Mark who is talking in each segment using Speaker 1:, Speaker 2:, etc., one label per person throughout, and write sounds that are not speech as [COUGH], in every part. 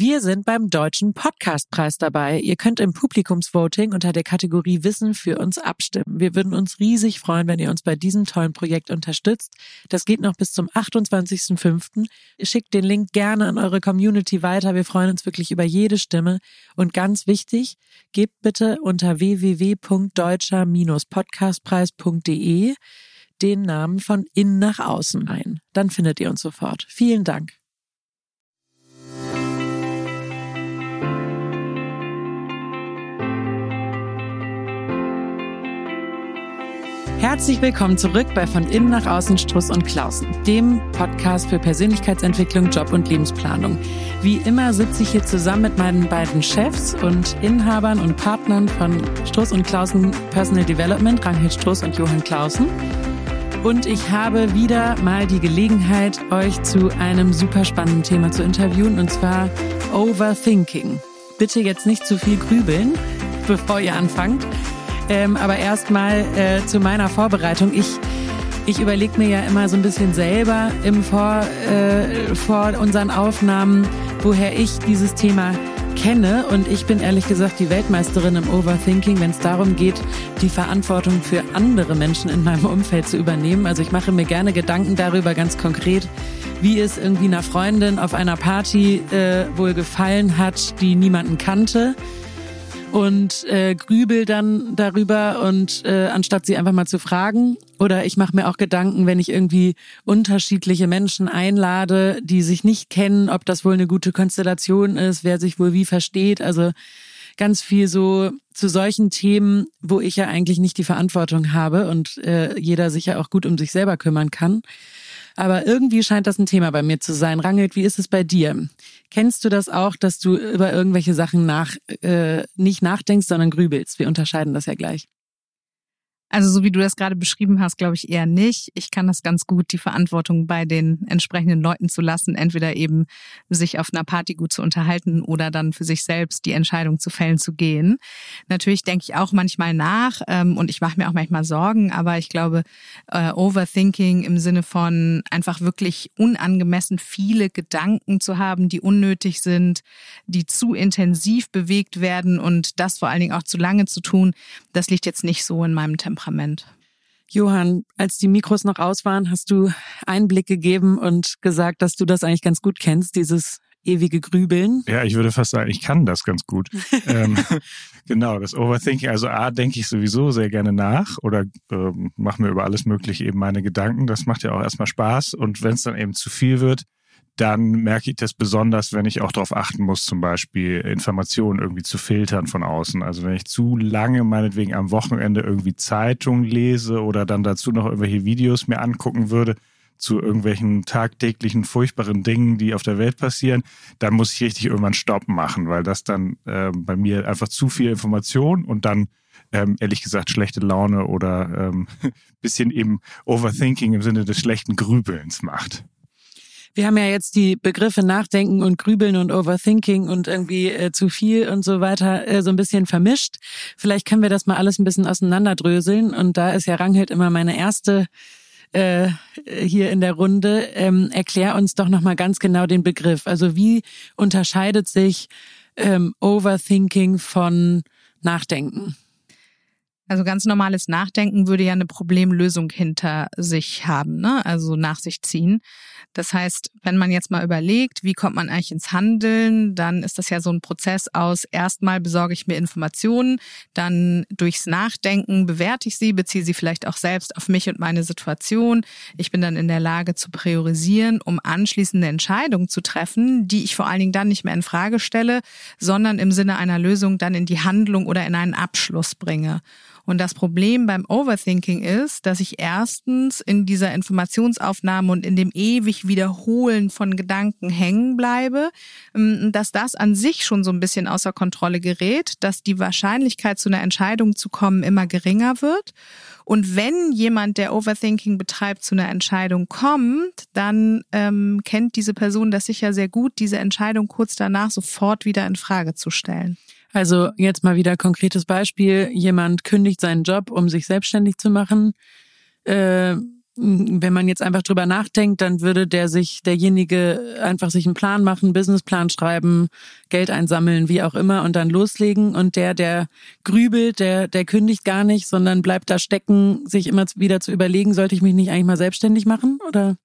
Speaker 1: Wir sind beim Deutschen Podcastpreis dabei. Ihr könnt im Publikumsvoting unter der Kategorie Wissen für uns abstimmen. Wir würden uns riesig freuen, wenn ihr uns bei diesem tollen Projekt unterstützt. Das geht noch bis zum 28.05. Schickt den Link gerne an eure Community weiter. Wir freuen uns wirklich über jede Stimme. Und ganz wichtig, gebt bitte unter www.deutscher-podcastpreis.de den Namen von innen nach außen ein. Dann findet ihr uns sofort. Vielen Dank. Herzlich willkommen zurück bei Von Innen nach Außen Struss und Klausen, dem Podcast für Persönlichkeitsentwicklung, Job und Lebensplanung. Wie immer sitze ich hier zusammen mit meinen beiden Chefs und Inhabern und Partnern von Struss und Klausen Personal Development, Ranghild Struss und Johann Klausen. Und ich habe wieder mal die Gelegenheit, euch zu einem super spannenden Thema zu interviewen, und zwar Overthinking. Bitte jetzt nicht zu viel grübeln, bevor ihr anfangt. Ähm, aber erstmal äh, zu meiner Vorbereitung. Ich, ich überlege mir ja immer so ein bisschen selber im vor, äh, vor unseren Aufnahmen, woher ich dieses Thema kenne. Und ich bin ehrlich gesagt die Weltmeisterin im Overthinking, wenn es darum geht, die Verantwortung für andere Menschen in meinem Umfeld zu übernehmen. Also ich mache mir gerne Gedanken darüber ganz konkret, wie es irgendwie einer Freundin auf einer Party äh, wohl gefallen hat, die niemanden kannte und äh, grübel dann darüber und äh, anstatt sie einfach mal zu fragen oder ich mache mir auch Gedanken, wenn ich irgendwie unterschiedliche Menschen einlade, die sich nicht kennen, ob das wohl eine gute Konstellation ist, wer sich wohl wie versteht, also ganz viel so zu solchen Themen, wo ich ja eigentlich nicht die Verantwortung habe und äh, jeder sich ja auch gut um sich selber kümmern kann. Aber irgendwie scheint das ein Thema bei mir zu sein. Rangelt, wie ist es bei dir? Kennst du das auch, dass du über irgendwelche Sachen nach, äh, nicht nachdenkst, sondern grübelst? Wir unterscheiden das ja gleich.
Speaker 2: Also so wie du das gerade beschrieben hast, glaube ich eher nicht. Ich kann das ganz gut, die Verantwortung bei den entsprechenden Leuten zu lassen, entweder eben sich auf einer Party gut zu unterhalten oder dann für sich selbst die Entscheidung zu fällen zu gehen. Natürlich denke ich auch manchmal nach ähm, und ich mache mir auch manchmal Sorgen, aber ich glaube, äh, Overthinking im Sinne von einfach wirklich unangemessen viele Gedanken zu haben, die unnötig sind, die zu intensiv bewegt werden und das vor allen Dingen auch zu lange zu tun, das liegt jetzt nicht so in meinem Tempo. Temperament.
Speaker 1: Johann, als die Mikros noch aus waren, hast du Einblick gegeben und gesagt, dass du das eigentlich ganz gut kennst, dieses ewige Grübeln.
Speaker 3: Ja, ich würde fast sagen, ich kann das ganz gut. [LAUGHS] ähm, genau, das Overthinking. Also A, denke ich sowieso sehr gerne nach oder ähm, mache mir über alles Mögliche eben meine Gedanken. Das macht ja auch erstmal Spaß. Und wenn es dann eben zu viel wird, dann merke ich das besonders, wenn ich auch darauf achten muss, zum Beispiel Informationen irgendwie zu filtern von außen. Also wenn ich zu lange meinetwegen am Wochenende irgendwie Zeitung lese oder dann dazu noch irgendwelche Videos mir angucken würde zu irgendwelchen tagtäglichen furchtbaren Dingen, die auf der Welt passieren, dann muss ich richtig irgendwann Stopp machen, weil das dann äh, bei mir einfach zu viel Information und dann ähm, ehrlich gesagt schlechte Laune oder ähm, [LAUGHS] bisschen eben Overthinking im Sinne des schlechten Grübelns macht.
Speaker 1: Wir haben ja jetzt die Begriffe Nachdenken und Grübeln und Overthinking und irgendwie äh, zu viel und so weiter äh, so ein bisschen vermischt. Vielleicht können wir das mal alles ein bisschen auseinanderdröseln. Und da ist ja Ranghild immer meine erste äh, hier in der Runde. Ähm, erklär uns doch nochmal ganz genau den Begriff. Also wie unterscheidet sich ähm, Overthinking von Nachdenken?
Speaker 2: Also ganz normales Nachdenken würde ja eine Problemlösung hinter sich haben, ne? also nach sich ziehen. Das heißt, wenn man jetzt mal überlegt, wie kommt man eigentlich ins Handeln, dann ist das ja so ein Prozess aus, erstmal besorge ich mir Informationen, dann durchs Nachdenken bewerte ich sie, beziehe sie vielleicht auch selbst auf mich und meine Situation. Ich bin dann in der Lage zu priorisieren, um anschließende Entscheidungen zu treffen, die ich vor allen Dingen dann nicht mehr in Frage stelle, sondern im Sinne einer Lösung dann in die Handlung oder in einen Abschluss bringe. Und das Problem beim Overthinking ist, dass ich erstens in dieser Informationsaufnahme und in dem ewig Wiederholen von Gedanken hängen bleibe, ähm, dass das an sich schon so ein bisschen außer Kontrolle gerät, dass die Wahrscheinlichkeit zu einer Entscheidung zu kommen immer geringer wird. Und wenn jemand, der Overthinking betreibt, zu einer Entscheidung kommt, dann ähm, kennt diese Person das sicher sehr gut, diese Entscheidung kurz danach sofort wieder in Frage zu stellen.
Speaker 1: Also jetzt mal wieder konkretes Beispiel. Jemand kündigt seinen Job, um sich selbstständig zu machen. Äh, Wenn man jetzt einfach drüber nachdenkt, dann würde der sich, derjenige einfach sich einen Plan machen, Businessplan schreiben, Geld einsammeln, wie auch immer und dann loslegen. Und der, der grübelt, der, der kündigt gar nicht, sondern bleibt da stecken, sich immer wieder zu überlegen, sollte ich mich nicht eigentlich mal selbstständig machen oder?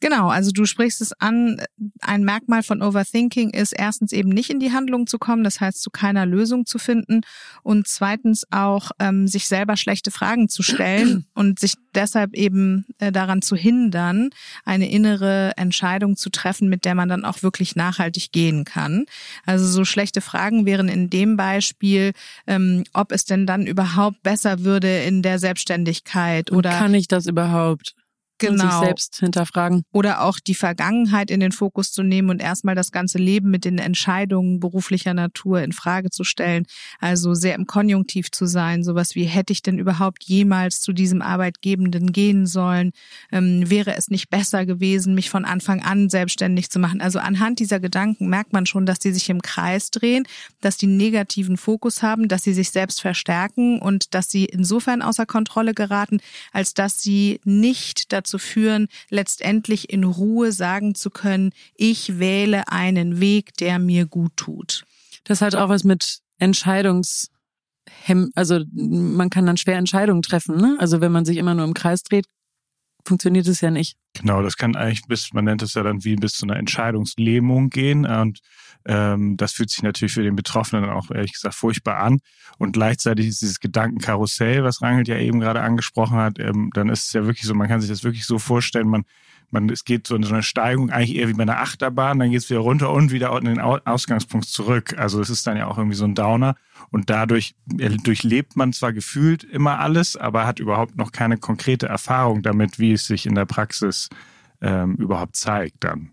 Speaker 2: Genau, also du sprichst es an. Ein Merkmal von Overthinking ist erstens eben nicht in die Handlung zu kommen, das heißt zu keiner Lösung zu finden und zweitens auch ähm, sich selber schlechte Fragen zu stellen [CLEARS THROAT] und sich deshalb eben äh, daran zu hindern, eine innere Entscheidung zu treffen, mit der man dann auch wirklich nachhaltig gehen kann. Also so schlechte Fragen wären in dem Beispiel, ähm, ob es denn dann überhaupt besser würde in der Selbstständigkeit oder
Speaker 1: kann ich das überhaupt?
Speaker 2: Genau.
Speaker 1: und sich selbst hinterfragen.
Speaker 2: Oder auch die Vergangenheit in den Fokus zu nehmen und erstmal das ganze Leben mit den Entscheidungen beruflicher Natur in Frage zu stellen. Also sehr im Konjunktiv zu sein. Sowas wie, hätte ich denn überhaupt jemals zu diesem Arbeitgebenden gehen sollen? Ähm, wäre es nicht besser gewesen, mich von Anfang an selbstständig zu machen? Also anhand dieser Gedanken merkt man schon, dass die sich im Kreis drehen, dass die negativen Fokus haben, dass sie sich selbst verstärken und dass sie insofern außer Kontrolle geraten, als dass sie nicht dazu dazu führen, letztendlich in Ruhe sagen zu können, ich wähle einen Weg, der mir gut tut.
Speaker 1: Das hat auch was mit Entscheidungs also man kann dann schwer Entscheidungen treffen, ne? Also wenn man sich immer nur im Kreis dreht, funktioniert es ja nicht.
Speaker 3: Genau, das kann eigentlich bis, man nennt es ja dann wie bis zu einer Entscheidungslähmung gehen. Und ähm, das fühlt sich natürlich für den Betroffenen auch ehrlich gesagt furchtbar an. Und gleichzeitig ist dieses Gedankenkarussell, was Rangelt ja eben gerade angesprochen hat, ähm, dann ist es ja wirklich so, man kann sich das wirklich so vorstellen, man man, es geht so in so eine Steigung eigentlich eher wie bei einer Achterbahn, dann geht es wieder runter und wieder in den Ausgangspunkt zurück. Also es ist dann ja auch irgendwie so ein Downer und dadurch durchlebt man zwar gefühlt immer alles, aber hat überhaupt noch keine konkrete Erfahrung damit, wie es sich in der Praxis ähm, überhaupt zeigt dann.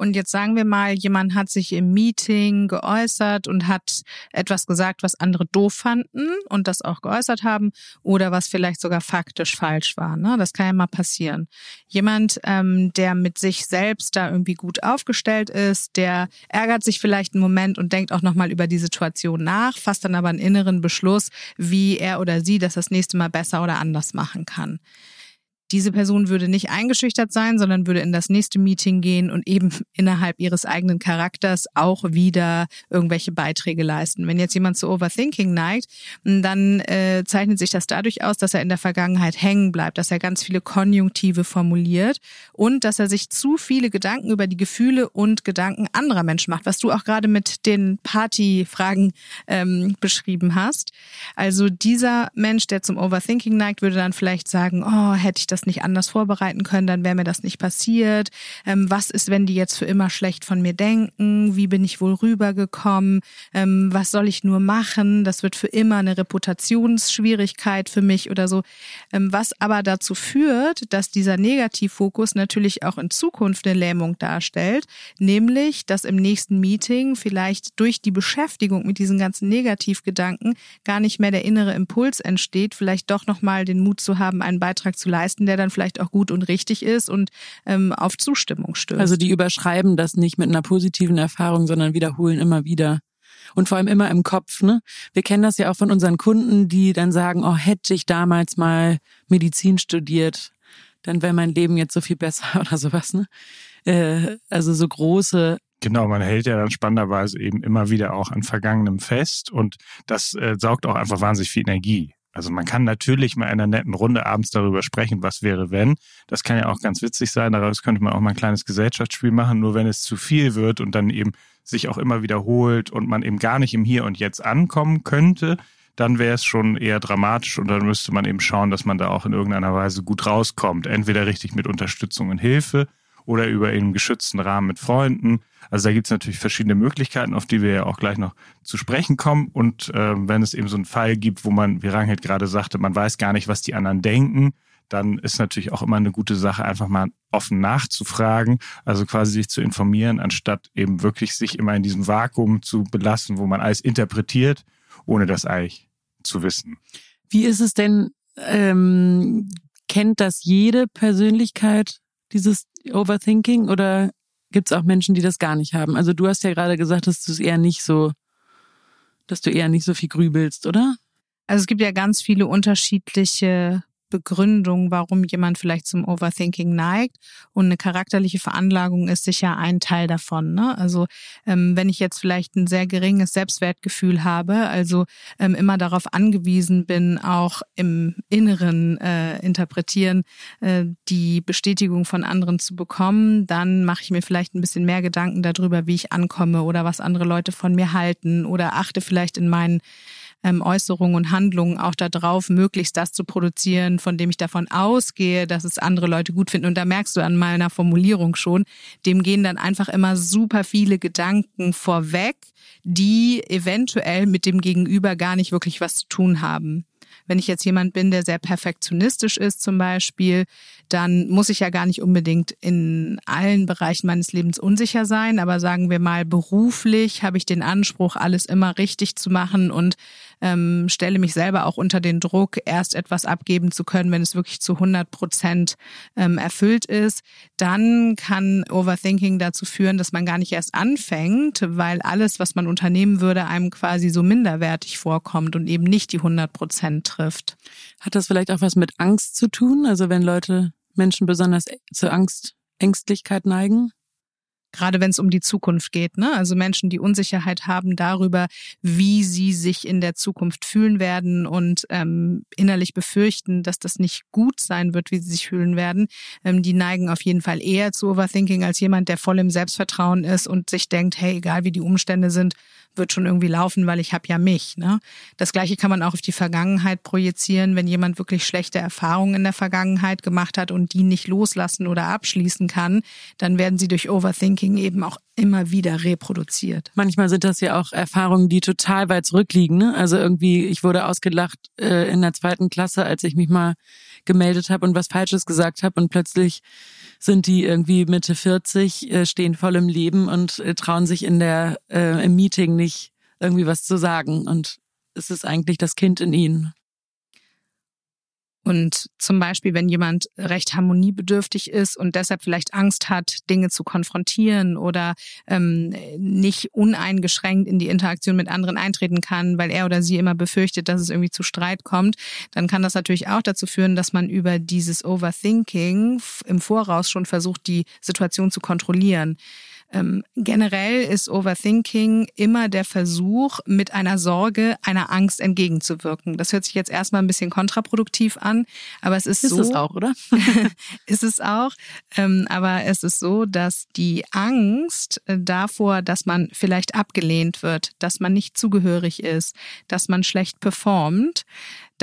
Speaker 2: Und jetzt sagen wir mal, jemand hat sich im Meeting geäußert und hat etwas gesagt, was andere doof fanden und das auch geäußert haben oder was vielleicht sogar faktisch falsch war. Ne? Das kann ja mal passieren. Jemand, ähm, der mit sich selbst da irgendwie gut aufgestellt ist, der ärgert sich vielleicht einen Moment und denkt auch nochmal über die Situation nach, fasst dann aber einen inneren Beschluss, wie er oder sie das das nächste Mal besser oder anders machen kann. Diese Person würde nicht eingeschüchtert sein, sondern würde in das nächste Meeting gehen und eben [LAUGHS] innerhalb ihres eigenen Charakters auch wieder irgendwelche Beiträge leisten. Wenn jetzt jemand zu Overthinking neigt, dann äh, zeichnet sich das dadurch aus, dass er in der Vergangenheit hängen bleibt, dass er ganz viele Konjunktive formuliert und dass er sich zu viele Gedanken über die Gefühle und Gedanken anderer Menschen macht, was du auch gerade mit den Partyfragen ähm, beschrieben hast. Also dieser Mensch, der zum Overthinking neigt, würde dann vielleicht sagen, oh, hätte ich das das nicht anders vorbereiten können, dann wäre mir das nicht passiert. Ähm, was ist, wenn die jetzt für immer schlecht von mir denken? Wie bin ich wohl rübergekommen? Ähm, was soll ich nur machen? Das wird für immer eine Reputationsschwierigkeit für mich oder so. Ähm, was aber dazu führt, dass dieser Negativfokus natürlich auch in Zukunft eine Lähmung darstellt, nämlich, dass im nächsten Meeting vielleicht durch die Beschäftigung mit diesen ganzen Negativgedanken gar nicht mehr der innere Impuls entsteht, vielleicht doch nochmal den Mut zu haben, einen Beitrag zu leisten, der dann vielleicht auch gut und richtig ist und ähm, auf Zustimmung stößt.
Speaker 1: Also die überschreiben das nicht mit einer positiven Erfahrung, sondern wiederholen immer wieder. Und vor allem immer im Kopf, ne? Wir kennen das ja auch von unseren Kunden, die dann sagen, oh, hätte ich damals mal Medizin studiert, dann wäre mein Leben jetzt so viel besser [LAUGHS] oder sowas, ne? Äh, also so große
Speaker 3: Genau, man hält ja dann spannenderweise eben immer wieder auch an Vergangenem fest und das äh, saugt auch einfach wahnsinnig viel Energie. Also man kann natürlich mal in einer netten Runde abends darüber sprechen, was wäre wenn. Das kann ja auch ganz witzig sein. Daraus könnte man auch mal ein kleines Gesellschaftsspiel machen. Nur wenn es zu viel wird und dann eben sich auch immer wiederholt und man eben gar nicht im Hier und Jetzt ankommen könnte, dann wäre es schon eher dramatisch und dann müsste man eben schauen, dass man da auch in irgendeiner Weise gut rauskommt. Entweder richtig mit Unterstützung und Hilfe oder über einen geschützten Rahmen mit Freunden. Also da gibt es natürlich verschiedene Möglichkeiten, auf die wir ja auch gleich noch zu sprechen kommen. Und äh, wenn es eben so einen Fall gibt, wo man, wie Ranghild gerade sagte, man weiß gar nicht, was die anderen denken, dann ist natürlich auch immer eine gute Sache, einfach mal offen nachzufragen, also quasi sich zu informieren, anstatt eben wirklich sich immer in diesem Vakuum zu belassen, wo man alles interpretiert, ohne das eigentlich zu wissen.
Speaker 1: Wie ist es denn, ähm, kennt das jede Persönlichkeit, dieses Overthinking, oder gibt es auch Menschen, die das gar nicht haben? Also du hast ja gerade gesagt, dass du es eher nicht so, dass du eher nicht so viel grübelst, oder?
Speaker 2: Also es gibt ja ganz viele unterschiedliche Begründung, warum jemand vielleicht zum Overthinking neigt. Und eine charakterliche Veranlagung ist sicher ein Teil davon. Ne? Also ähm, wenn ich jetzt vielleicht ein sehr geringes Selbstwertgefühl habe, also ähm, immer darauf angewiesen bin, auch im Inneren äh, interpretieren, äh, die Bestätigung von anderen zu bekommen, dann mache ich mir vielleicht ein bisschen mehr Gedanken darüber, wie ich ankomme oder was andere Leute von mir halten oder achte vielleicht in meinen ähm, Äußerungen und Handlungen auch darauf, möglichst das zu produzieren, von dem ich davon ausgehe, dass es andere Leute gut finden. Und da merkst du an meiner Formulierung schon, dem gehen dann einfach immer super viele Gedanken vorweg, die eventuell mit dem Gegenüber gar nicht wirklich was zu tun haben. Wenn ich jetzt jemand bin, der sehr perfektionistisch ist zum Beispiel, dann muss ich ja gar nicht unbedingt in allen Bereichen meines Lebens unsicher sein. Aber sagen wir mal, beruflich habe ich den Anspruch, alles immer richtig zu machen und ähm, stelle mich selber auch unter den Druck, erst etwas abgeben zu können, wenn es wirklich zu 100 Prozent ähm, erfüllt ist. Dann kann Overthinking dazu führen, dass man gar nicht erst anfängt, weil alles, was man unternehmen würde, einem quasi so minderwertig vorkommt und eben nicht die 100 Prozent trifft.
Speaker 1: Hat das vielleicht auch was mit Angst zu tun? Also wenn Leute, Menschen besonders zur Angst, Ängstlichkeit neigen?
Speaker 2: Gerade wenn es um die Zukunft geht. Ne? Also Menschen, die Unsicherheit haben darüber, wie sie sich in der Zukunft fühlen werden und ähm, innerlich befürchten, dass das nicht gut sein wird, wie sie sich fühlen werden, ähm, die neigen auf jeden Fall eher zu Overthinking als jemand, der voll im Selbstvertrauen ist und sich denkt, hey, egal wie die Umstände sind, wird schon irgendwie laufen, weil ich habe ja mich. Ne? Das gleiche kann man auch auf die Vergangenheit projizieren, wenn jemand wirklich schlechte Erfahrungen in der Vergangenheit gemacht hat und die nicht loslassen oder abschließen kann, dann werden sie durch Overthinking eben auch immer wieder reproduziert.
Speaker 1: Manchmal sind das ja auch Erfahrungen, die total weit zurückliegen. Ne? Also irgendwie, ich wurde ausgelacht äh, in der zweiten Klasse, als ich mich mal gemeldet habe und was Falsches gesagt habe und plötzlich sind die irgendwie Mitte 40, äh, stehen voll im Leben und äh, trauen sich in der äh, im Meeting nicht irgendwie was zu sagen und es ist eigentlich das Kind in ihnen.
Speaker 2: Und zum Beispiel, wenn jemand recht harmoniebedürftig ist und deshalb vielleicht Angst hat, Dinge zu konfrontieren oder ähm, nicht uneingeschränkt in die Interaktion mit anderen eintreten kann, weil er oder sie immer befürchtet, dass es irgendwie zu Streit kommt, dann kann das natürlich auch dazu führen, dass man über dieses Overthinking im Voraus schon versucht, die Situation zu kontrollieren. Ähm, generell ist Overthinking immer der Versuch, mit einer Sorge einer Angst entgegenzuwirken. Das hört sich jetzt erstmal ein bisschen kontraproduktiv an, aber es ist,
Speaker 1: ist
Speaker 2: so.
Speaker 1: Ist es auch, oder? [LAUGHS] [LAUGHS]
Speaker 2: ist es auch. Ähm, aber es ist so, dass die Angst äh, davor, dass man vielleicht abgelehnt wird, dass man nicht zugehörig ist, dass man schlecht performt,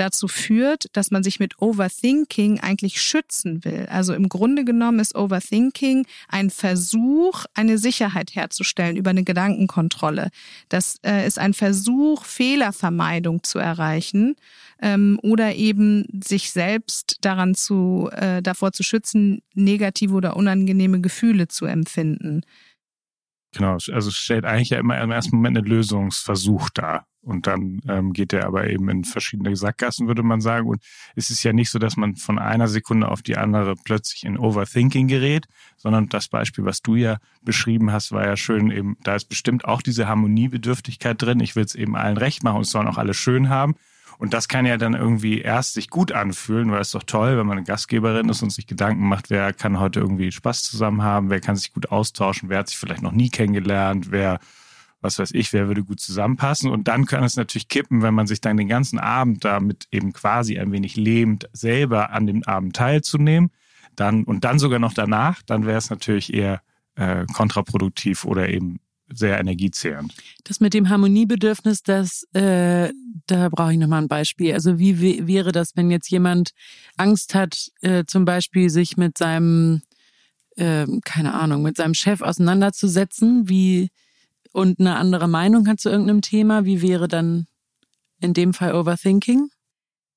Speaker 2: dazu führt, dass man sich mit Overthinking eigentlich schützen will. Also im Grunde genommen ist Overthinking ein Versuch, eine Sicherheit herzustellen über eine Gedankenkontrolle. Das äh, ist ein Versuch, Fehlervermeidung zu erreichen ähm, oder eben sich selbst daran zu, äh, davor zu schützen, negative oder unangenehme Gefühle zu empfinden.
Speaker 3: Genau, also es stellt eigentlich ja immer im ersten Moment einen Lösungsversuch dar. Und dann ähm, geht er aber eben in verschiedene Sackgassen, würde man sagen. Und es ist ja nicht so, dass man von einer Sekunde auf die andere plötzlich in Overthinking gerät, sondern das Beispiel, was du ja beschrieben hast, war ja schön eben, da ist bestimmt auch diese Harmoniebedürftigkeit drin. Ich will es eben allen recht machen und es sollen auch alle schön haben. Und das kann ja dann irgendwie erst sich gut anfühlen, weil es doch toll, wenn man eine Gastgeberin ist und sich Gedanken macht, wer kann heute irgendwie Spaß zusammen haben, wer kann sich gut austauschen, wer hat sich vielleicht noch nie kennengelernt, wer, was weiß ich, wer würde gut zusammenpassen. Und dann kann es natürlich kippen, wenn man sich dann den ganzen Abend damit eben quasi ein wenig lähmt, selber an dem Abend teilzunehmen. Dann, und dann sogar noch danach, dann wäre es natürlich eher äh, kontraproduktiv oder eben sehr energiezehrend.
Speaker 1: Das mit dem Harmoniebedürfnis, das, äh, da brauche ich nochmal ein Beispiel. Also wie wäre das, wenn jetzt jemand Angst hat, äh, zum Beispiel sich mit seinem, äh, keine Ahnung, mit seinem Chef auseinanderzusetzen, wie und eine andere Meinung hat zu irgendeinem Thema, wie wäre dann in dem Fall Overthinking?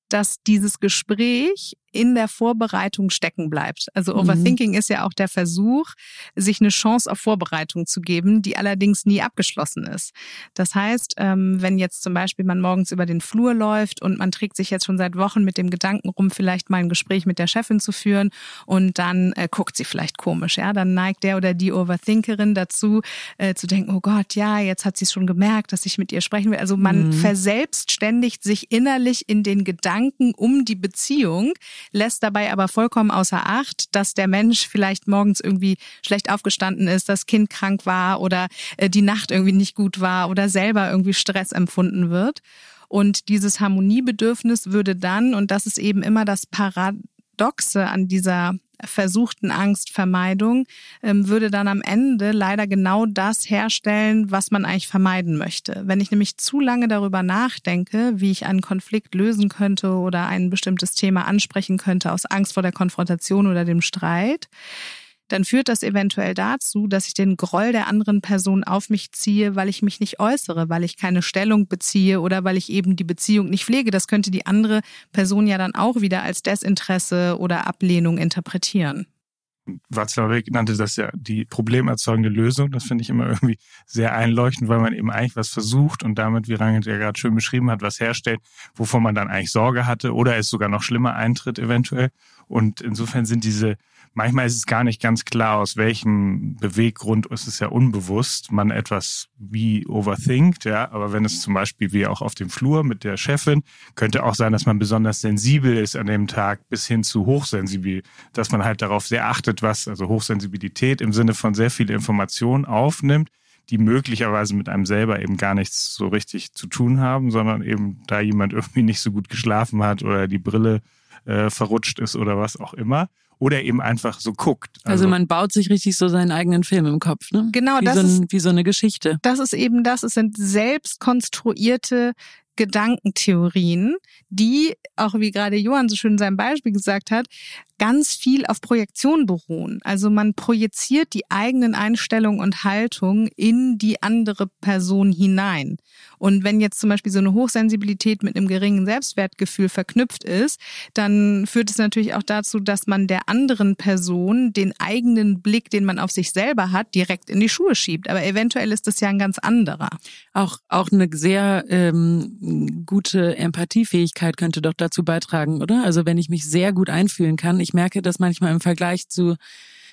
Speaker 2: Dass dieses Gespräch in der Vorbereitung stecken bleibt. Also mhm. Overthinking mhm. ist ja auch der Versuch, sich eine Chance auf Vorbereitung zu geben, die allerdings nie abgeschlossen ist. Das heißt, ähm, wenn jetzt zum Beispiel man morgens über den Flur läuft und man trägt sich jetzt schon seit Wochen mit dem Gedanken rum, vielleicht mal ein Gespräch mit der Chefin zu führen und dann äh, guckt sie vielleicht komisch, ja, dann neigt der oder die Overthinkerin dazu, äh, zu denken, oh Gott, ja, jetzt hat sie es schon gemerkt, dass ich mit ihr sprechen will. Also man mhm. verselbstständigt sich innerlich in den Gedanken um die Beziehung, lässt dabei aber vollkommen außer Acht, dass der Mensch vielleicht morgens irgendwie schlecht aufgestanden ist, das Kind krank war oder äh, die Nacht irgendwie nicht gut war oder selber irgendwie Stress empfunden wird. Und dieses Harmoniebedürfnis würde dann, und das ist eben immer das Paradoxe an dieser versuchten Angstvermeidung, ähm, würde dann am Ende leider genau das herstellen, was man eigentlich vermeiden möchte. Wenn ich nämlich zu lange darüber nachdenke, wie ich einen Konflikt lösen könnte oder ein bestimmtes Thema ansprechen könnte aus Angst vor der Konfrontation oder dem Streit, dann führt das eventuell dazu, dass ich den Groll der anderen Person auf mich ziehe, weil ich mich nicht äußere, weil ich keine Stellung beziehe oder weil ich eben die Beziehung nicht pflege. Das könnte die andere Person ja dann auch wieder als Desinteresse oder Ablehnung interpretieren.
Speaker 3: Weg nannte das ja die problemerzeugende Lösung. Das finde ich immer irgendwie sehr einleuchtend, weil man eben eigentlich was versucht und damit, wie Rangit ja gerade schön beschrieben hat, was herstellt, wovon man dann eigentlich Sorge hatte oder es sogar noch schlimmer eintritt eventuell. Und insofern sind diese manchmal ist es gar nicht ganz klar, aus welchem Beweggrund ist es ja unbewusst, man etwas wie overthinkt, ja. Aber wenn es zum Beispiel wie auch auf dem Flur mit der Chefin, könnte auch sein, dass man besonders sensibel ist an dem Tag bis hin zu hochsensibel, dass man halt darauf sehr achtet, was, also Hochsensibilität im Sinne von sehr viel Information aufnimmt die möglicherweise mit einem selber eben gar nichts so richtig zu tun haben, sondern eben da jemand [LAUGHS] irgendwie nicht so gut geschlafen hat oder die Brille äh, verrutscht ist oder was auch immer oder eben einfach so guckt.
Speaker 1: Also, also, man baut sich richtig so seinen eigenen Film im Kopf, ne?
Speaker 2: Genau,
Speaker 1: wie
Speaker 2: das
Speaker 1: so ein,
Speaker 2: ist,
Speaker 1: wie so eine Geschichte.
Speaker 2: Das ist eben das. Es sind selbst konstruierte Gedankentheorien, die, auch wie gerade Johann so schön in seinem Beispiel gesagt hat, ganz viel auf Projektion beruhen. Also man projiziert die eigenen Einstellungen und Haltungen in die andere Person hinein. Und wenn jetzt zum Beispiel so eine Hochsensibilität mit einem geringen Selbstwertgefühl verknüpft ist, dann führt es natürlich auch dazu, dass man der anderen Person den eigenen Blick, den man auf sich selber hat, direkt in die Schuhe schiebt. Aber eventuell ist das ja ein ganz anderer.
Speaker 1: Auch, auch eine sehr ähm, gute Empathiefähigkeit könnte doch dazu beitragen, oder? Also wenn ich mich sehr gut einfühlen kann, ich merke das manchmal im Vergleich zu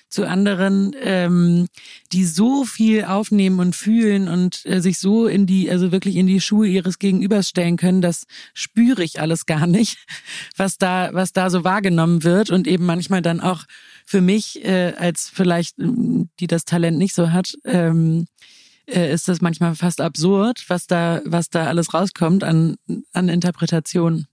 Speaker 1: zu anderen, ähm, die so viel aufnehmen und fühlen und äh, sich so in die, also wirklich in die Schuhe ihres Gegenübers stellen können, das spüre ich alles gar nicht, was da, was da so wahrgenommen wird und eben manchmal dann auch für mich äh, als vielleicht, die das Talent nicht so hat, ähm, äh, ist das manchmal fast absurd, was da, was da alles rauskommt an, an Interpretation.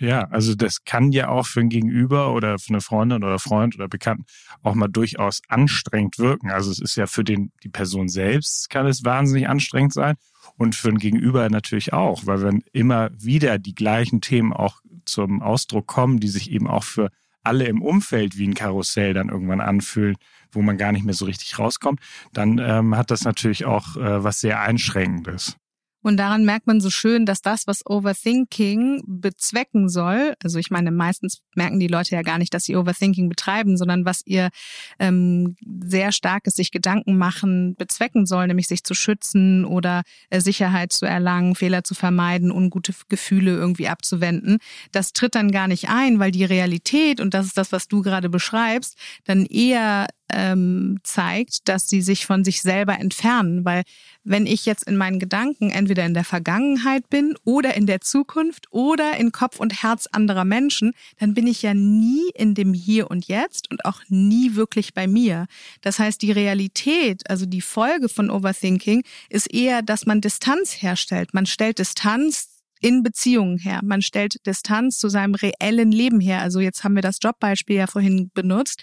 Speaker 3: Ja, also das kann ja auch für ein Gegenüber oder für eine Freundin oder Freund oder Bekannten auch mal durchaus anstrengend wirken. Also es ist ja für den, die Person selbst kann es wahnsinnig anstrengend sein und für ein Gegenüber natürlich auch, weil wenn immer wieder die gleichen Themen auch zum Ausdruck kommen, die sich eben auch für alle im Umfeld wie ein Karussell dann irgendwann anfühlen, wo man gar nicht mehr so richtig rauskommt, dann ähm, hat das natürlich auch äh, was sehr Einschränkendes.
Speaker 2: Und daran merkt man so schön, dass das, was Overthinking bezwecken soll, also ich meine, meistens merken die Leute ja gar nicht, dass sie Overthinking betreiben, sondern was ihr ähm, sehr starkes sich Gedanken machen bezwecken soll, nämlich sich zu schützen oder äh, Sicherheit zu erlangen, Fehler zu vermeiden, ungute Gefühle irgendwie abzuwenden. Das tritt dann gar nicht ein, weil die Realität, und das ist das, was du gerade beschreibst, dann eher ähm, zeigt, dass sie sich von sich selber entfernen. Weil wenn ich jetzt in meinen Gedanken entweder in der Vergangenheit bin oder in der Zukunft oder in Kopf und Herz anderer Menschen, dann bin ich ja nie in dem Hier und Jetzt und auch nie wirklich bei mir. Das heißt, die Realität, also die Folge von Overthinking, ist eher, dass man Distanz herstellt. Man stellt Distanz in Beziehungen her. Man stellt Distanz zu seinem reellen Leben her. Also jetzt haben wir das Jobbeispiel ja vorhin benutzt.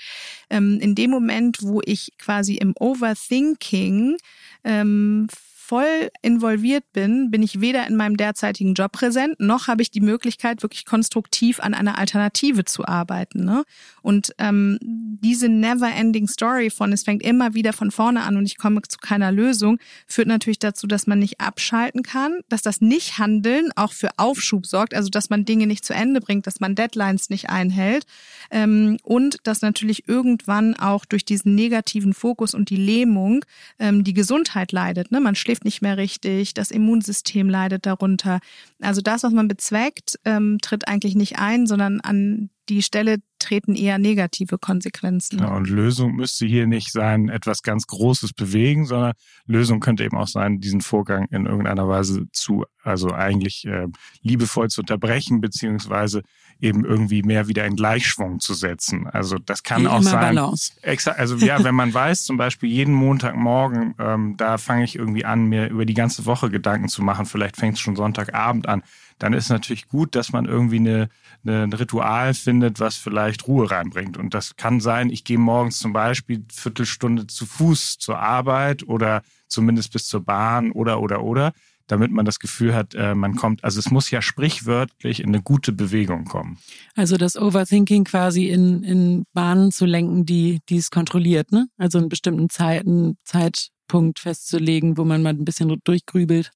Speaker 2: Ähm, in dem Moment, wo ich quasi im Overthinking ähm, voll involviert bin, bin ich weder in meinem derzeitigen Job präsent, noch habe ich die Möglichkeit, wirklich konstruktiv an einer Alternative zu arbeiten. Ne? Und ähm, diese never-ending Story von es fängt immer wieder von vorne an und ich komme zu keiner Lösung, führt natürlich dazu, dass man nicht abschalten kann, dass das Nicht-Handeln auch für Aufschub sorgt, also dass man Dinge nicht zu Ende bringt, dass man Deadlines nicht einhält ähm, und dass natürlich irgendwann auch durch diesen negativen Fokus und die Lähmung ähm, die Gesundheit leidet. Ne? Man schläft schläft nicht mehr richtig, das Immunsystem leidet darunter. Also das, was man bezweckt, ähm, tritt eigentlich nicht ein, sondern an die Stelle treten eher negative Konsequenzen.
Speaker 3: Genau, und Lösung müsste hier nicht sein, etwas ganz Großes bewegen, sondern Lösung könnte eben auch sein, diesen Vorgang in irgendeiner Weise zu, also eigentlich äh, liebevoll zu unterbrechen, beziehungsweise eben irgendwie mehr wieder in Gleichschwung zu setzen. Also das kann Wie auch sein. Balance. Exakt, also ja, [LAUGHS] wenn man weiß, zum Beispiel jeden Montagmorgen, ähm, da fange ich irgendwie an, mir über die ganze Woche Gedanken zu machen. Vielleicht fängt es schon Sonntagabend an. Dann ist natürlich gut, dass man irgendwie eine, eine, ein Ritual findet, was vielleicht Ruhe reinbringt. Und das kann sein, ich gehe morgens zum Beispiel Viertelstunde zu Fuß zur Arbeit oder zumindest bis zur Bahn oder oder oder damit man das Gefühl hat, äh, man kommt, also es muss ja sprichwörtlich in eine gute Bewegung kommen.
Speaker 1: Also das Overthinking quasi in, in Bahnen zu lenken, die, die es kontrolliert, ne? Also einen bestimmten Zeiten, Zeitpunkt festzulegen, wo man mal ein bisschen durchgrübelt.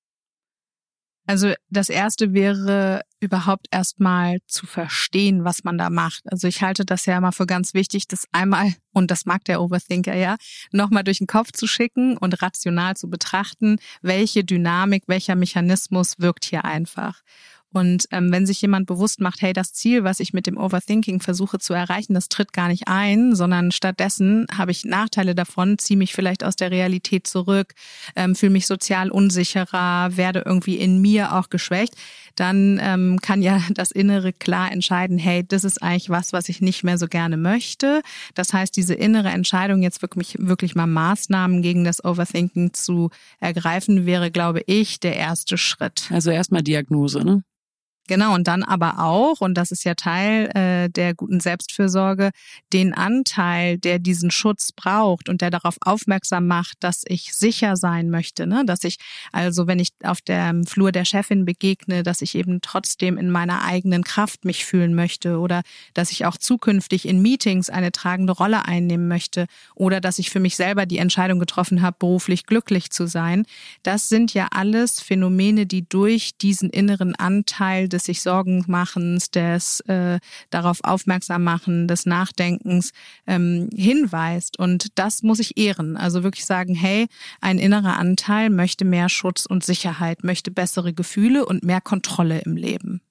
Speaker 2: Also das erste wäre überhaupt erstmal zu verstehen, was man da macht. Also ich halte das ja immer für ganz wichtig, das einmal, und das mag der Overthinker ja, nochmal durch den Kopf zu schicken und rational zu betrachten, welche Dynamik, welcher Mechanismus wirkt hier einfach. Und ähm, wenn sich jemand bewusst macht, hey, das Ziel, was ich mit dem Overthinking versuche zu erreichen, das tritt gar nicht ein, sondern stattdessen habe ich Nachteile davon, ziehe mich vielleicht aus der Realität zurück, ähm, fühle mich sozial unsicherer, werde irgendwie in mir auch geschwächt, dann ähm, kann ja [LAUGHS] das Innere klar entscheiden, hey, das ist eigentlich was, was ich nicht mehr so gerne möchte. Das heißt, diese innere Entscheidung, jetzt wirklich, wirklich mal Maßnahmen gegen das Overthinking zu ergreifen, wäre, glaube ich, der erste Schritt.
Speaker 1: Also erstmal Diagnose, ne?
Speaker 2: Genau, und dann aber auch, und das ist ja Teil äh, der guten Selbstfürsorge, den Anteil, der diesen Schutz braucht und der darauf aufmerksam macht, dass ich sicher sein möchte, ne? dass ich also, wenn ich auf dem Flur der Chefin begegne, dass ich eben trotzdem in meiner eigenen Kraft mich fühlen möchte oder dass ich auch zukünftig in Meetings eine tragende Rolle einnehmen möchte oder dass ich für mich selber die Entscheidung getroffen habe, beruflich glücklich zu sein. Das sind ja alles Phänomene, die durch diesen inneren Anteil des des sich Sorgen machens, des äh, darauf aufmerksam machen, des Nachdenkens ähm, hinweist. Und das muss ich ehren. Also wirklich sagen, hey, ein innerer Anteil möchte mehr Schutz und Sicherheit, möchte bessere Gefühle und mehr Kontrolle im Leben.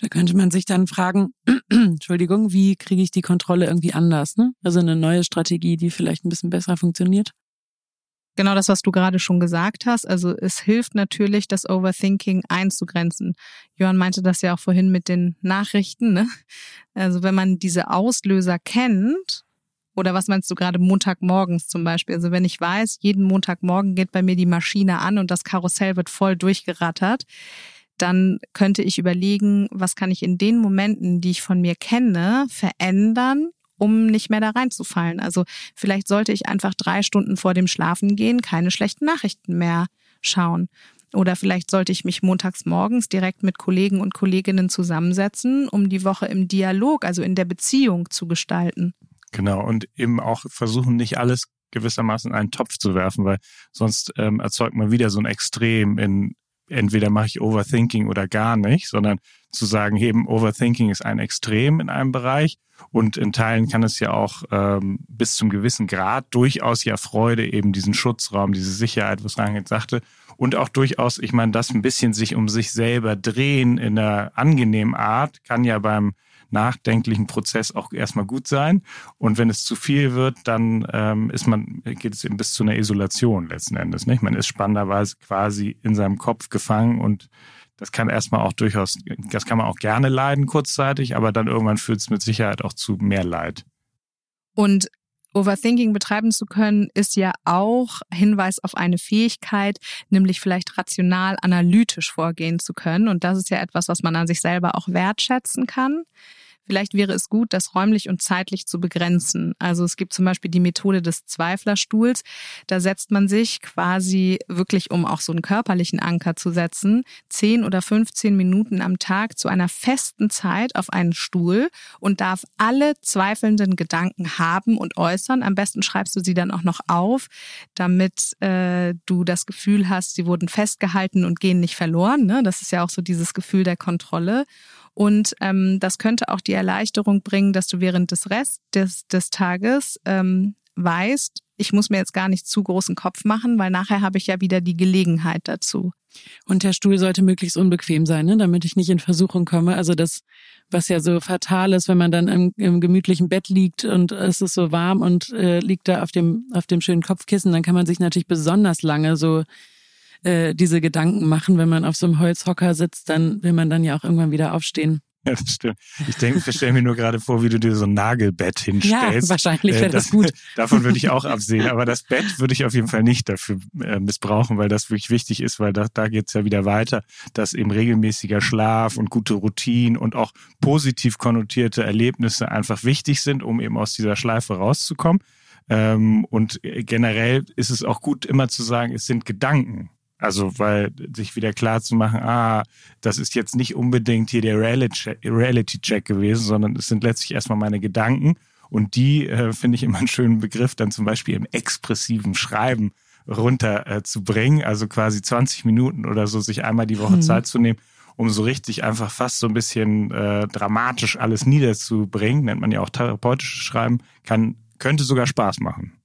Speaker 1: Da könnte man sich dann fragen, [CLEARS THROAT] Entschuldigung, wie kriege ich die Kontrolle irgendwie anders? Ne? Also eine neue Strategie, die vielleicht ein bisschen besser funktioniert.
Speaker 2: Genau das, was du gerade schon gesagt hast. Also es hilft natürlich, das Overthinking einzugrenzen. Johann meinte das ja auch vorhin mit den Nachrichten. Ne? Also wenn man diese Auslöser kennt, oder was meinst du gerade Montagmorgens zum Beispiel? Also wenn ich weiß, jeden Montagmorgen geht bei mir die Maschine an und das Karussell wird voll durchgerattert, dann könnte ich überlegen, was kann ich in den Momenten, die ich von mir kenne, verändern, um nicht mehr da reinzufallen. Also vielleicht sollte ich einfach drei Stunden vor dem Schlafen gehen keine schlechten Nachrichten mehr schauen. Oder vielleicht sollte ich mich montags morgens direkt mit Kollegen und Kolleginnen zusammensetzen, um die Woche im Dialog, also in der Beziehung zu gestalten.
Speaker 3: Genau, und eben auch versuchen, nicht alles gewissermaßen in einen Topf zu werfen, weil sonst ähm, erzeugt man wieder so ein Extrem in entweder mache ich Overthinking oder gar nicht, sondern zu sagen, eben Overthinking ist ein Extrem in einem Bereich und in Teilen kann es ja auch ähm, bis zum gewissen Grad durchaus ja Freude, eben diesen Schutzraum, diese Sicherheit, was Rangit sagte, und auch durchaus, ich meine, das ein bisschen sich um sich selber drehen in einer angenehmen Art, kann ja beim nachdenklichen Prozess auch erstmal gut sein. Und wenn es zu viel wird, dann ähm, ist man, geht es eben bis zu einer Isolation letzten Endes. Nicht? Man ist spannenderweise quasi in seinem Kopf gefangen und das kann erstmal auch durchaus, das kann man auch gerne leiden kurzzeitig, aber dann irgendwann führt es mit Sicherheit auch zu mehr Leid.
Speaker 2: Und Overthinking betreiben zu können, ist ja auch Hinweis auf eine Fähigkeit, nämlich vielleicht rational analytisch vorgehen zu können. Und das ist ja etwas, was man an sich selber auch wertschätzen kann. Vielleicht wäre es gut, das räumlich und zeitlich zu begrenzen. Also es gibt zum Beispiel die Methode des Zweiflerstuhls. Da setzt man sich quasi wirklich, um auch so einen körperlichen Anker zu setzen, 10 oder 15 Minuten am Tag zu einer festen Zeit auf einen Stuhl und darf alle zweifelnden Gedanken haben und äußern. Am besten schreibst du sie dann auch noch auf, damit äh, du das Gefühl hast, sie wurden festgehalten und gehen nicht verloren. Ne? Das ist ja auch so dieses Gefühl der Kontrolle. Und ähm, das könnte auch die Erleichterung bringen, dass du während des Rest des, des Tages ähm, weißt, ich muss mir jetzt gar nicht zu großen Kopf machen, weil nachher habe ich ja wieder die Gelegenheit dazu.
Speaker 1: Und der Stuhl sollte möglichst unbequem sein, ne? damit ich nicht in Versuchung komme. Also das, was ja so fatal ist, wenn man dann im, im gemütlichen Bett liegt und es ist so warm und äh, liegt da auf dem, auf dem schönen Kopfkissen, dann kann man sich natürlich besonders lange so äh, diese Gedanken machen. Wenn man auf so einem Holzhocker sitzt, dann will man dann ja auch irgendwann wieder aufstehen.
Speaker 3: Ja, das stimmt. Ich denke, ich stelle mir nur gerade vor, wie du dir so ein Nagelbett hinstellst.
Speaker 1: Ja, wahrscheinlich wäre äh, das, das, gut. [LAUGHS]
Speaker 3: Davon würde ich auch absehen. Aber das Bett würde ich auf jeden Fall nicht dafür äh, missbrauchen, weil das wirklich wichtig ist, weil da, da geht es ja wieder weiter, dass eben regelmäßiger Schlaf und gute Routinen und auch positiv konnotierte Erlebnisse einfach wichtig sind, um eben aus dieser Schleife rauszukommen. Ähm, und generell ist es auch gut, immer zu sagen, es sind Gedanken. Also, weil sich wieder klar zu machen, ah, das ist jetzt nicht unbedingt hier der Reality-Check gewesen, sondern es sind letztlich erstmal meine Gedanken. Und die äh, finde ich immer einen schönen Begriff, dann zum Beispiel im expressiven Schreiben runter äh, zu bringen. Also quasi 20 Minuten oder so, sich einmal die Woche mhm. Zeit zu nehmen, um so richtig einfach fast so ein bisschen äh, dramatisch alles niederzubringen. Nennt man ja auch therapeutisches Schreiben, kann, könnte sogar Spaß machen.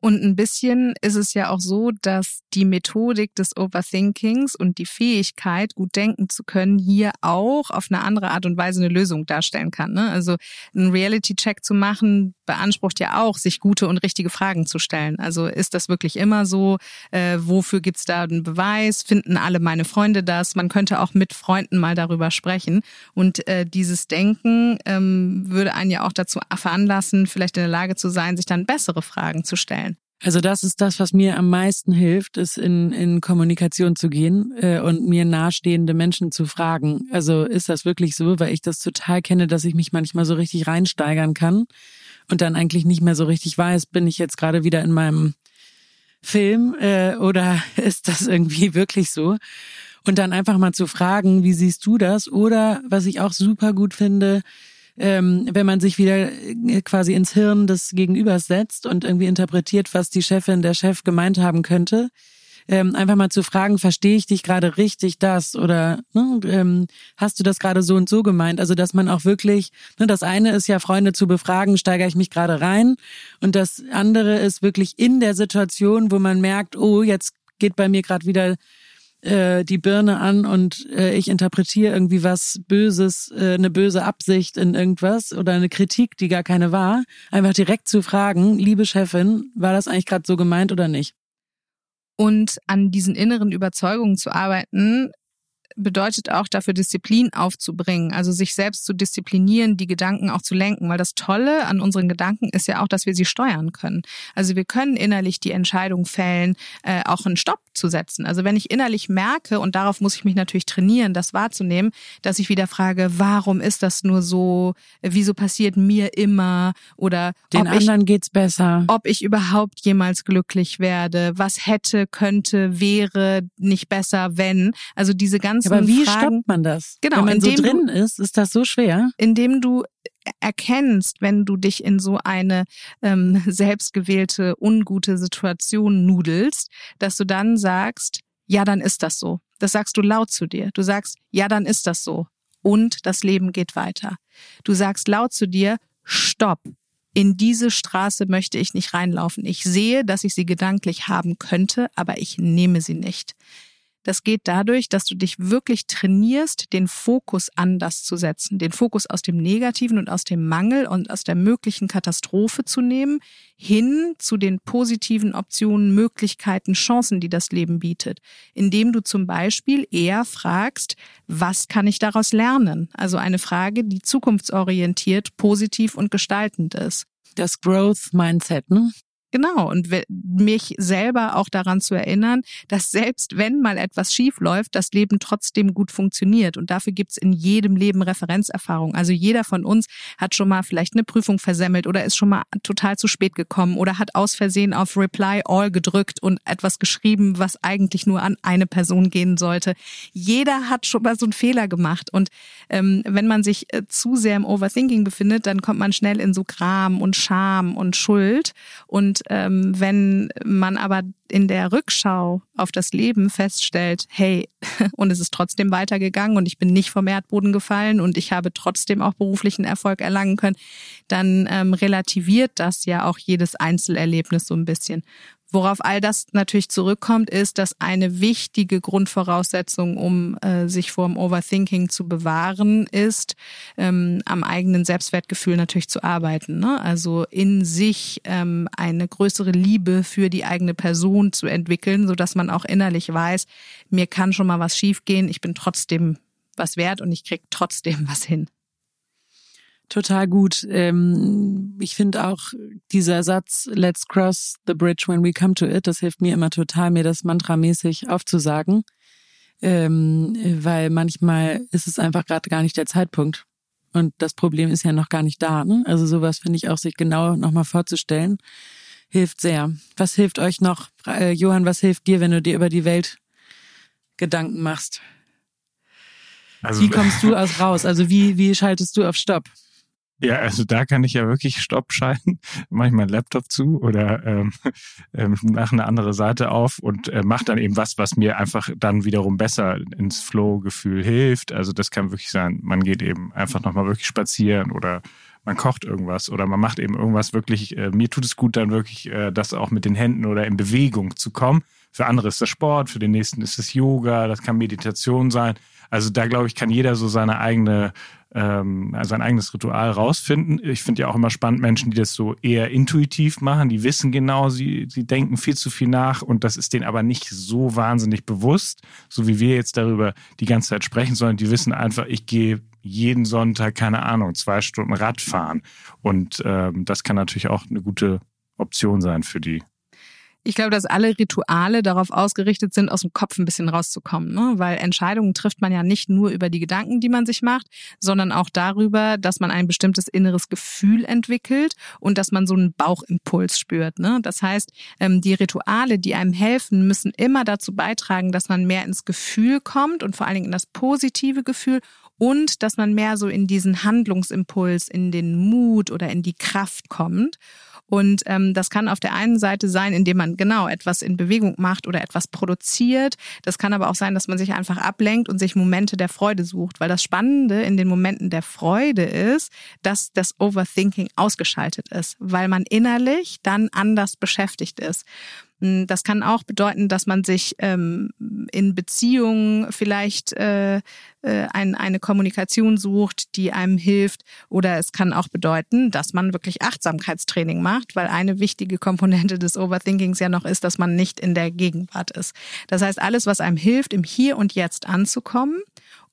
Speaker 2: Und ein bisschen ist es ja auch so, dass die Methodik des Overthinkings und die Fähigkeit, gut denken zu können, hier auch auf eine andere Art und Weise eine Lösung darstellen kann. Ne? Also einen Reality-Check zu machen, beansprucht ja auch, sich gute und richtige Fragen zu stellen. Also ist das wirklich immer so? Äh, wofür gibt's da einen Beweis? Finden alle meine Freunde das? Man könnte auch mit Freunden mal darüber sprechen. Und äh, dieses Denken ähm, würde einen ja auch dazu veranlassen, vielleicht in der Lage zu sein, sich dann bessere Fragen zu stellen.
Speaker 1: Also das ist das, was mir am meisten hilft, ist in, in Kommunikation zu gehen äh, und mir nahestehende Menschen zu fragen. Also ist das wirklich so, weil ich das total kenne, dass ich mich manchmal so richtig reinsteigern kann und dann eigentlich nicht mehr so richtig weiß, bin ich jetzt gerade wieder in meinem Film äh, oder [LAUGHS] ist das irgendwie wirklich so? Und dann einfach mal zu fragen, wie siehst du das? Oder was ich auch super gut finde, ähm, wenn man sich wieder äh, quasi ins Hirn des Gegenübers setzt und irgendwie interpretiert, was die Chefin, der Chef gemeint haben könnte. Ähm, einfach mal zu fragen, verstehe ich dich gerade richtig das oder ne, ähm, hast du das gerade so und so gemeint? Also dass man auch wirklich, ne, das eine ist ja Freunde zu befragen, steigere ich mich gerade rein und das andere ist wirklich in der Situation, wo man merkt, oh, jetzt geht bei mir gerade wieder äh, die Birne an und äh, ich interpretiere irgendwie was Böses, äh, eine böse Absicht in irgendwas oder eine Kritik, die gar keine war, einfach direkt zu fragen, liebe Chefin, war das eigentlich gerade so gemeint oder nicht?
Speaker 2: Und an diesen inneren Überzeugungen zu arbeiten, bedeutet auch dafür Disziplin aufzubringen, also sich selbst zu disziplinieren, die Gedanken auch zu lenken, weil das Tolle an unseren Gedanken ist ja auch, dass wir sie steuern können. Also wir können innerlich die Entscheidung fällen, äh, auch einen Stopp zu setzen. Also wenn ich innerlich merke, und darauf muss ich mich natürlich trainieren, das wahrzunehmen, dass ich wieder frage, warum ist das nur so, wieso passiert mir immer oder
Speaker 1: den anderen ich, geht's besser,
Speaker 2: ob ich überhaupt jemals glücklich werde, was hätte, könnte, wäre nicht besser, wenn. Also diese ganzen
Speaker 1: aber wie Fragen, stoppt man das?
Speaker 2: Genau,
Speaker 1: wenn man so drin ist, ist das so schwer.
Speaker 2: Indem du erkennst, wenn du dich in so eine ähm, [LAUGHS] selbstgewählte, ungute Situation nudelst, dass du dann sagst, ja, dann ist das so. Das sagst du laut zu dir. Du sagst, ja, dann ist das so. Und das Leben geht weiter. Du sagst laut zu dir, stopp. In diese Straße möchte ich nicht reinlaufen. Ich sehe, dass ich sie gedanklich haben könnte, aber ich nehme sie nicht. Das geht dadurch, dass du dich wirklich trainierst, den Fokus anders zu setzen, den Fokus aus dem Negativen und aus dem Mangel und aus der möglichen Katastrophe zu nehmen, hin zu den positiven Optionen, Möglichkeiten, Chancen, die das Leben bietet, indem du zum Beispiel eher fragst, was kann ich daraus lernen? Also eine Frage, die zukunftsorientiert, positiv und gestaltend ist.
Speaker 1: Das Growth Mindset, ne?
Speaker 2: Genau, und mich selber auch daran zu erinnern, dass selbst wenn mal etwas schief läuft, das Leben trotzdem gut funktioniert. Und dafür gibt's in jedem Leben Referenzerfahrung. Also jeder von uns hat schon mal vielleicht eine Prüfung versemmelt oder ist schon mal total zu spät gekommen oder hat aus Versehen auf Reply All gedrückt und etwas geschrieben, was eigentlich nur an eine Person gehen sollte. Jeder hat schon mal so einen Fehler gemacht. Und ähm, wenn man sich äh, zu sehr im Overthinking befindet, dann kommt man schnell in so Gram und Scham und Schuld. Und Und ähm, wenn man aber in der Rückschau auf das Leben feststellt, hey, [LAUGHS] und es ist trotzdem weitergegangen und ich bin nicht vom Erdboden gefallen und ich habe trotzdem auch beruflichen Erfolg erlangen können, dann ähm, relativiert das ja auch jedes Einzelerlebnis so ein bisschen. Worauf all das natürlich zurückkommt, ist, dass eine wichtige Grundvoraussetzung, um äh, sich vor dem Overthinking zu bewahren, ist, ähm, am eigenen Selbstwertgefühl natürlich zu arbeiten. Ne? Also in sich ähm, eine größere Liebe für die eigene Person zu entwickeln, so dass man auch innerlich weiß, mir kann schon mal was schiefgehen, ich bin trotzdem was wert und ich krieg trotzdem was hin.
Speaker 1: Total gut. Ähm, ich finde auch dieser Satz, let's cross the bridge when we come to it, das hilft mir immer total, mir das mantramäßig aufzusagen. Ähm, weil manchmal ist es einfach gerade gar nicht der Zeitpunkt. Und das Problem ist ja noch gar nicht da. Ne? Also sowas finde ich auch, sich genau nochmal vorzustellen, hilft sehr. Was hilft euch noch? Äh, Johann, was hilft dir, wenn du dir über die Welt Gedanken machst? Also, wie kommst du aus raus? Also wie, wie schaltest du auf Stopp?
Speaker 3: Ja, also da kann ich ja wirklich Stopp schalten, [LAUGHS] mache ich meinen Laptop zu oder ähm, [LAUGHS] ähm, mache eine andere Seite auf und äh, mache dann eben was, was mir einfach dann wiederum besser ins Flow-Gefühl hilft. Also das kann wirklich sein, man geht eben einfach nochmal wirklich spazieren oder man kocht irgendwas oder man macht eben irgendwas wirklich, äh, mir tut es gut, dann wirklich äh, das auch mit den Händen oder in Bewegung zu kommen. Für andere ist das Sport, für den nächsten ist es Yoga, das kann Meditation sein. Also da glaube ich, kann jeder so seine eigene ähm, sein eigenes Ritual rausfinden. Ich finde ja auch immer spannend Menschen, die das so eher intuitiv machen, die wissen genau, sie, sie denken viel zu viel nach und das ist denen aber nicht so wahnsinnig bewusst, so wie wir jetzt darüber die ganze Zeit sprechen, sondern die wissen einfach, ich gehe jeden Sonntag, keine Ahnung, zwei Stunden Rad fahren. Und ähm, das kann natürlich auch eine gute Option sein für die.
Speaker 2: Ich glaube, dass alle Rituale darauf ausgerichtet sind, aus dem Kopf ein bisschen rauszukommen, ne? weil Entscheidungen trifft man ja nicht nur über die Gedanken, die man sich macht, sondern auch darüber, dass man ein bestimmtes inneres Gefühl entwickelt und dass man so einen Bauchimpuls spürt. Ne? Das heißt, ähm, die Rituale, die einem helfen, müssen immer dazu beitragen, dass man mehr ins Gefühl kommt und vor allen Dingen in das positive Gefühl und dass man mehr so in diesen Handlungsimpuls, in den Mut oder in die Kraft kommt. Und ähm, das kann auf der einen Seite sein, indem man genau etwas in Bewegung macht oder etwas produziert. Das kann aber auch sein, dass man sich einfach ablenkt und sich Momente der Freude sucht. Weil das Spannende in den Momenten der Freude ist, dass das Overthinking ausgeschaltet ist, weil man innerlich dann anders beschäftigt ist. Hm, das kann auch bedeuten, dass man sich ähm, in Beziehungen vielleicht äh, äh, ein, eine Kommunikation sucht, die einem hilft. Oder es kann auch bedeuten, dass man wirklich Achtsamkeitstraining macht, weil eine wichtige Komponente des Overthinkings ja noch ist, dass man nicht in der Gegenwart ist. Das heißt, alles, was einem hilft, im Hier und Jetzt anzukommen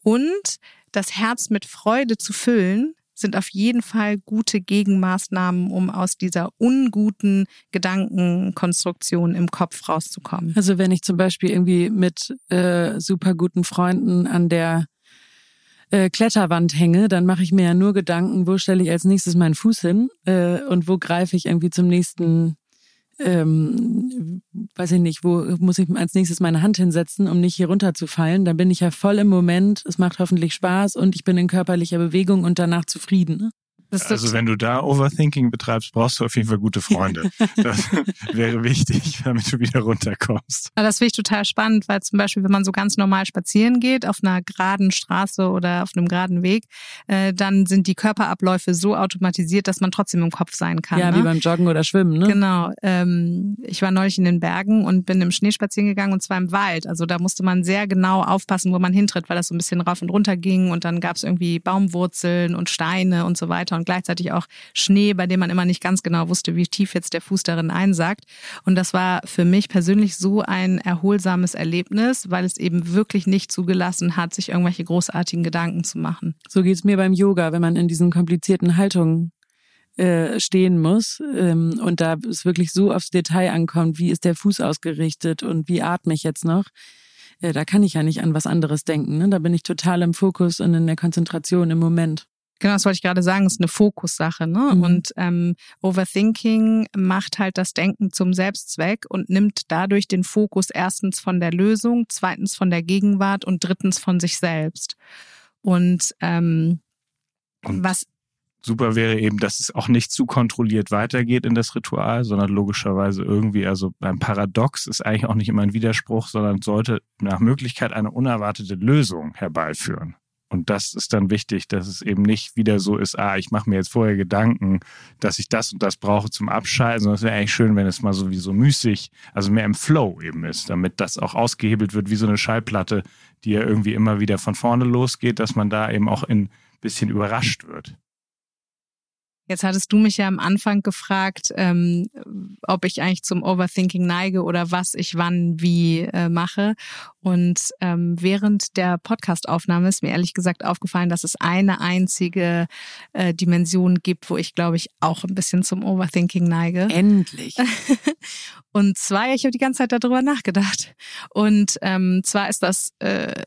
Speaker 2: und das Herz mit Freude zu füllen, sind auf jeden Fall gute Gegenmaßnahmen, um aus dieser unguten Gedankenkonstruktion im Kopf rauszukommen.
Speaker 1: Also wenn ich zum Beispiel irgendwie mit äh, super guten Freunden an der äh, Kletterwand hänge, dann mache ich mir ja nur Gedanken, wo stelle ich als nächstes meinen Fuß hin äh, und wo greife ich irgendwie zum nächsten ähm, weiß ich nicht, wo muss ich als nächstes meine Hand hinsetzen, um nicht hier runterzufallen. Dann bin ich ja voll im Moment, es macht hoffentlich Spaß und ich bin in körperlicher Bewegung und danach zufrieden.
Speaker 3: Also wenn du da Overthinking betreibst, brauchst du auf jeden Fall gute Freunde. [LAUGHS] Das wäre wichtig, damit du wieder runterkommst.
Speaker 2: Das finde ich total spannend, weil zum Beispiel, wenn man so ganz normal spazieren geht, auf einer geraden Straße oder auf einem geraden Weg, äh, dann sind die Körperabläufe so automatisiert, dass man trotzdem im Kopf sein kann.
Speaker 1: Ja,
Speaker 2: ne?
Speaker 1: wie beim Joggen oder Schwimmen, ne?
Speaker 2: Genau. Ähm, ich war neulich in den Bergen und bin im Schnee spazieren gegangen und zwar im Wald. Also da musste man sehr genau aufpassen, wo man hintritt, weil das so ein bisschen rauf und runter ging und dann gab es irgendwie Baumwurzeln und Steine und so weiter und gleichzeitig auch Schnee, bei dem man immer nicht ganz genau wusste, wie tief jetzt der Fuß darin einsackt. Und das war für mich persönlich so ein erholsames Erlebnis, weil es eben wirklich nicht zugelassen hat, sich irgendwelche großartigen Gedanken zu machen.
Speaker 1: So geht's mir beim Yoga, wenn man in diesen komplizierten Haltungen äh, stehen muss ähm, und da es wirklich so aufs Detail ankommt, wie ist der Fuß ausgerichtet und wie atme ich jetzt noch, äh, da kann ich ja nicht an was anderes denken. Ne? Da bin ich total im Fokus und in der Konzentration im Moment.
Speaker 2: Genau, das wollte ich gerade sagen, ist eine Fokussache. Ne? Mhm. Und ähm, Overthinking macht halt das Denken zum Selbstzweck und nimmt dadurch den Fokus erstens von der Lösung, zweitens von der Gegenwart und drittens von sich selbst. Und, ähm,
Speaker 3: und
Speaker 2: was
Speaker 3: super wäre eben, dass es auch nicht zu kontrolliert weitergeht in das Ritual, sondern logischerweise irgendwie, also beim Paradox ist eigentlich auch nicht immer ein Widerspruch, sondern sollte nach Möglichkeit eine unerwartete Lösung herbeiführen. Und das ist dann wichtig, dass es eben nicht wieder so ist, ah, ich mache mir jetzt vorher Gedanken, dass ich das und das brauche zum Abschalten, sondern es wäre eigentlich schön, wenn es mal so wie so müßig, also mehr im Flow eben ist, damit das auch ausgehebelt wird wie so eine Schallplatte, die ja irgendwie immer wieder von vorne losgeht, dass man da eben auch ein bisschen überrascht wird.
Speaker 2: Jetzt hattest du mich ja am Anfang gefragt, ähm, ob ich eigentlich zum Overthinking neige oder was ich wann wie äh, mache. Und ähm, während der Podcastaufnahme ist mir ehrlich gesagt aufgefallen, dass es eine einzige äh, Dimension gibt, wo ich, glaube ich, auch ein bisschen zum Overthinking neige.
Speaker 1: Endlich. [LAUGHS]
Speaker 2: Und zwar, ich habe die ganze Zeit darüber nachgedacht. Und ähm, zwar ist das äh,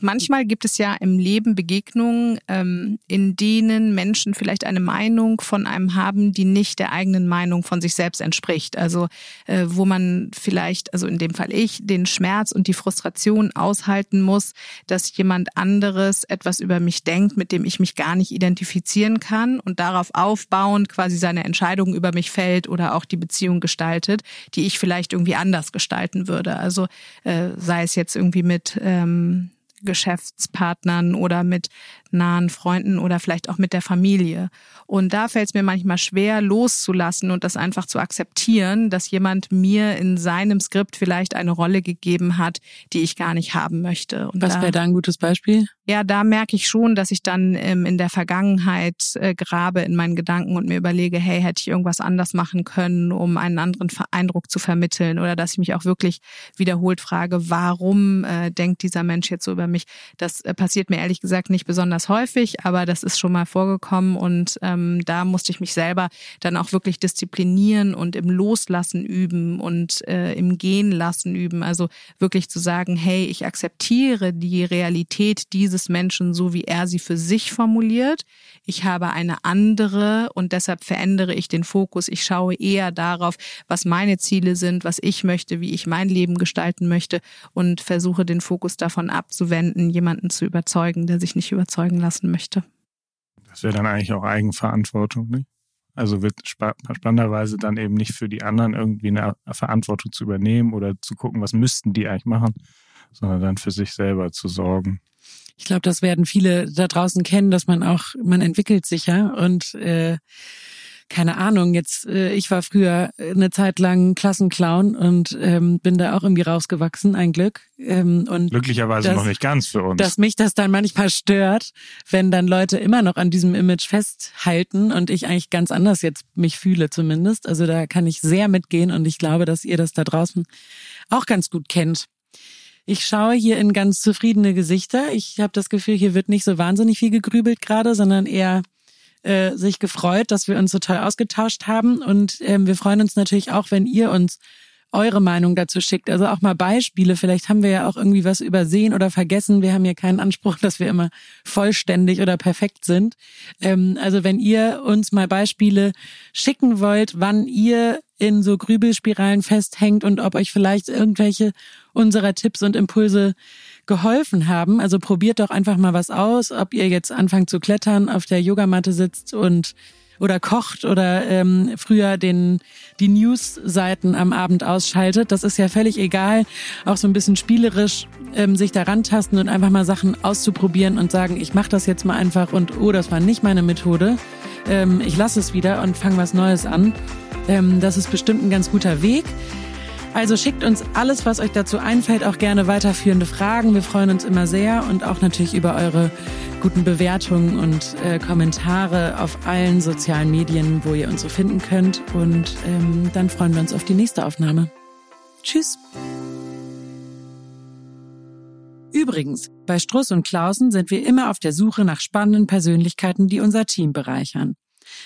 Speaker 2: manchmal gibt es ja im Leben Begegnungen, ähm, in denen Menschen vielleicht eine Meinung von einem haben, die nicht der eigenen Meinung von sich selbst entspricht. Also äh, wo man vielleicht, also in dem Fall ich, den Schmerz und die Frustration aushalten muss, dass jemand anderes etwas über mich denkt, mit dem ich mich gar nicht identifizieren kann und darauf aufbauend quasi seine Entscheidung über mich fällt oder auch die Beziehung gestaltet, die ich vielleicht irgendwie anders gestalten würde. Also äh, sei es jetzt irgendwie mit ähm, Geschäftspartnern oder mit nahen Freunden oder vielleicht auch mit der Familie. Und da fällt es mir manchmal schwer, loszulassen und das einfach zu akzeptieren, dass jemand mir in seinem Skript vielleicht eine Rolle gegeben hat, die ich gar nicht haben möchte.
Speaker 1: Und Was wäre da ein gutes Beispiel?
Speaker 2: Ja, da merke ich schon, dass ich dann ähm, in der Vergangenheit äh, grabe in meinen Gedanken und mir überlege, hey, hätte ich irgendwas anders machen können, um einen anderen Eindruck zu vermitteln oder dass ich mich auch wirklich wiederholt frage, warum äh, denkt dieser Mensch jetzt so über mich? Das äh, passiert mir ehrlich gesagt nicht besonders häufig, aber das ist schon mal vorgekommen und ähm, da musste ich mich selber dann auch wirklich disziplinieren und im Loslassen üben und äh, im Gehen lassen üben. Also wirklich zu sagen, hey, ich akzeptiere die Realität dieses Menschen so, wie er sie für sich formuliert. Ich habe eine andere und deshalb verändere ich den Fokus. Ich schaue eher darauf, was meine Ziele sind, was ich möchte, wie ich mein Leben gestalten möchte und versuche den Fokus davon abzuwenden, jemanden zu überzeugen, der sich nicht überzeugen lassen möchte.
Speaker 3: Das wäre dann eigentlich auch Eigenverantwortung, nicht? Also wird spannenderweise dann eben nicht für die anderen irgendwie eine Verantwortung zu übernehmen oder zu gucken, was müssten die eigentlich machen, sondern dann für sich selber zu sorgen.
Speaker 1: Ich glaube, das werden viele da draußen kennen, dass man auch, man entwickelt sich ja und äh, keine Ahnung, jetzt, äh, ich war früher eine Zeit lang Klassenclown und ähm, bin da auch irgendwie rausgewachsen, ein Glück. Ähm, und
Speaker 3: Glücklicherweise
Speaker 1: dass,
Speaker 3: noch nicht ganz für uns.
Speaker 1: Dass mich das dann manchmal stört, wenn dann Leute immer noch an diesem Image festhalten und ich eigentlich ganz anders jetzt mich fühle zumindest. Also da kann ich sehr mitgehen und ich glaube, dass ihr das da draußen auch ganz gut kennt. Ich schaue hier in ganz zufriedene Gesichter. Ich habe das Gefühl, hier wird nicht so wahnsinnig viel gegrübelt gerade, sondern eher äh, sich gefreut, dass wir uns so toll ausgetauscht haben. Und ähm, wir freuen uns natürlich auch, wenn ihr uns eure Meinung dazu schickt. Also auch mal Beispiele. Vielleicht haben wir ja auch irgendwie was übersehen oder vergessen. Wir haben ja keinen Anspruch, [LAUGHS] dass wir immer vollständig oder perfekt sind. Ähm, also wenn ihr uns mal Beispiele schicken wollt, wann ihr in so Grübelspiralen festhängt und ob euch vielleicht irgendwelche unserer Tipps und Impulse geholfen haben. Also probiert doch einfach mal was aus, ob ihr jetzt anfangt zu klettern, auf der Yogamatte sitzt und oder kocht oder ähm, früher den die News-Seiten am Abend ausschaltet. Das ist ja völlig egal. Auch so ein bisschen spielerisch ähm, sich daran tasten und einfach mal Sachen auszuprobieren und sagen, ich mache das jetzt mal einfach und oh, das war nicht meine Methode. Ähm, ich lasse es wieder und fange was Neues an. Ähm, das ist bestimmt ein ganz guter Weg. Also schickt uns alles, was euch dazu einfällt, auch gerne weiterführende Fragen. Wir freuen uns immer sehr und auch natürlich über eure guten Bewertungen und äh, Kommentare auf allen sozialen Medien, wo ihr uns so finden könnt. Und ähm, dann freuen wir uns auf die nächste Aufnahme. Tschüss. Übrigens, bei Struss und Klausen sind wir immer auf der Suche nach spannenden Persönlichkeiten, die unser Team bereichern.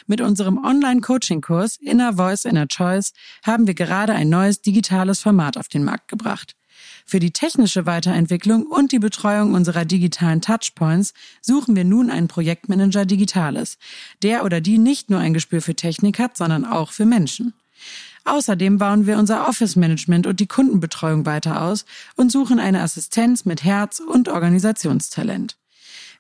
Speaker 1: Mit unserem Online-Coaching-Kurs Inner Voice, Inner Choice haben wir gerade ein neues digitales Format auf den Markt gebracht. Für die technische Weiterentwicklung und die Betreuung unserer digitalen Touchpoints suchen wir nun einen Projektmanager Digitales, der oder die nicht nur ein Gespür für Technik hat, sondern auch für Menschen. Außerdem bauen wir unser Office-Management und die Kundenbetreuung weiter aus und suchen eine Assistenz mit Herz und Organisationstalent.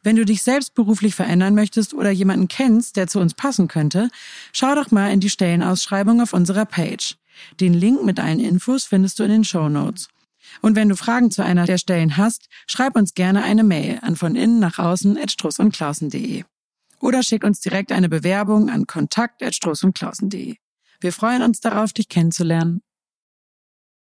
Speaker 1: Wenn du dich selbst beruflich verändern möchtest oder jemanden kennst, der zu uns passen könnte, schau doch mal in die Stellenausschreibung auf unserer Page. Den Link mit allen Infos findest du in den Show Notes. Und wenn du Fragen zu einer der Stellen hast, schreib uns gerne eine Mail an von innen nach außen at strussundklausen.de. Oder schick uns direkt eine Bewerbung an kontakt at strussundklausen.de. Wir freuen uns darauf, dich kennenzulernen.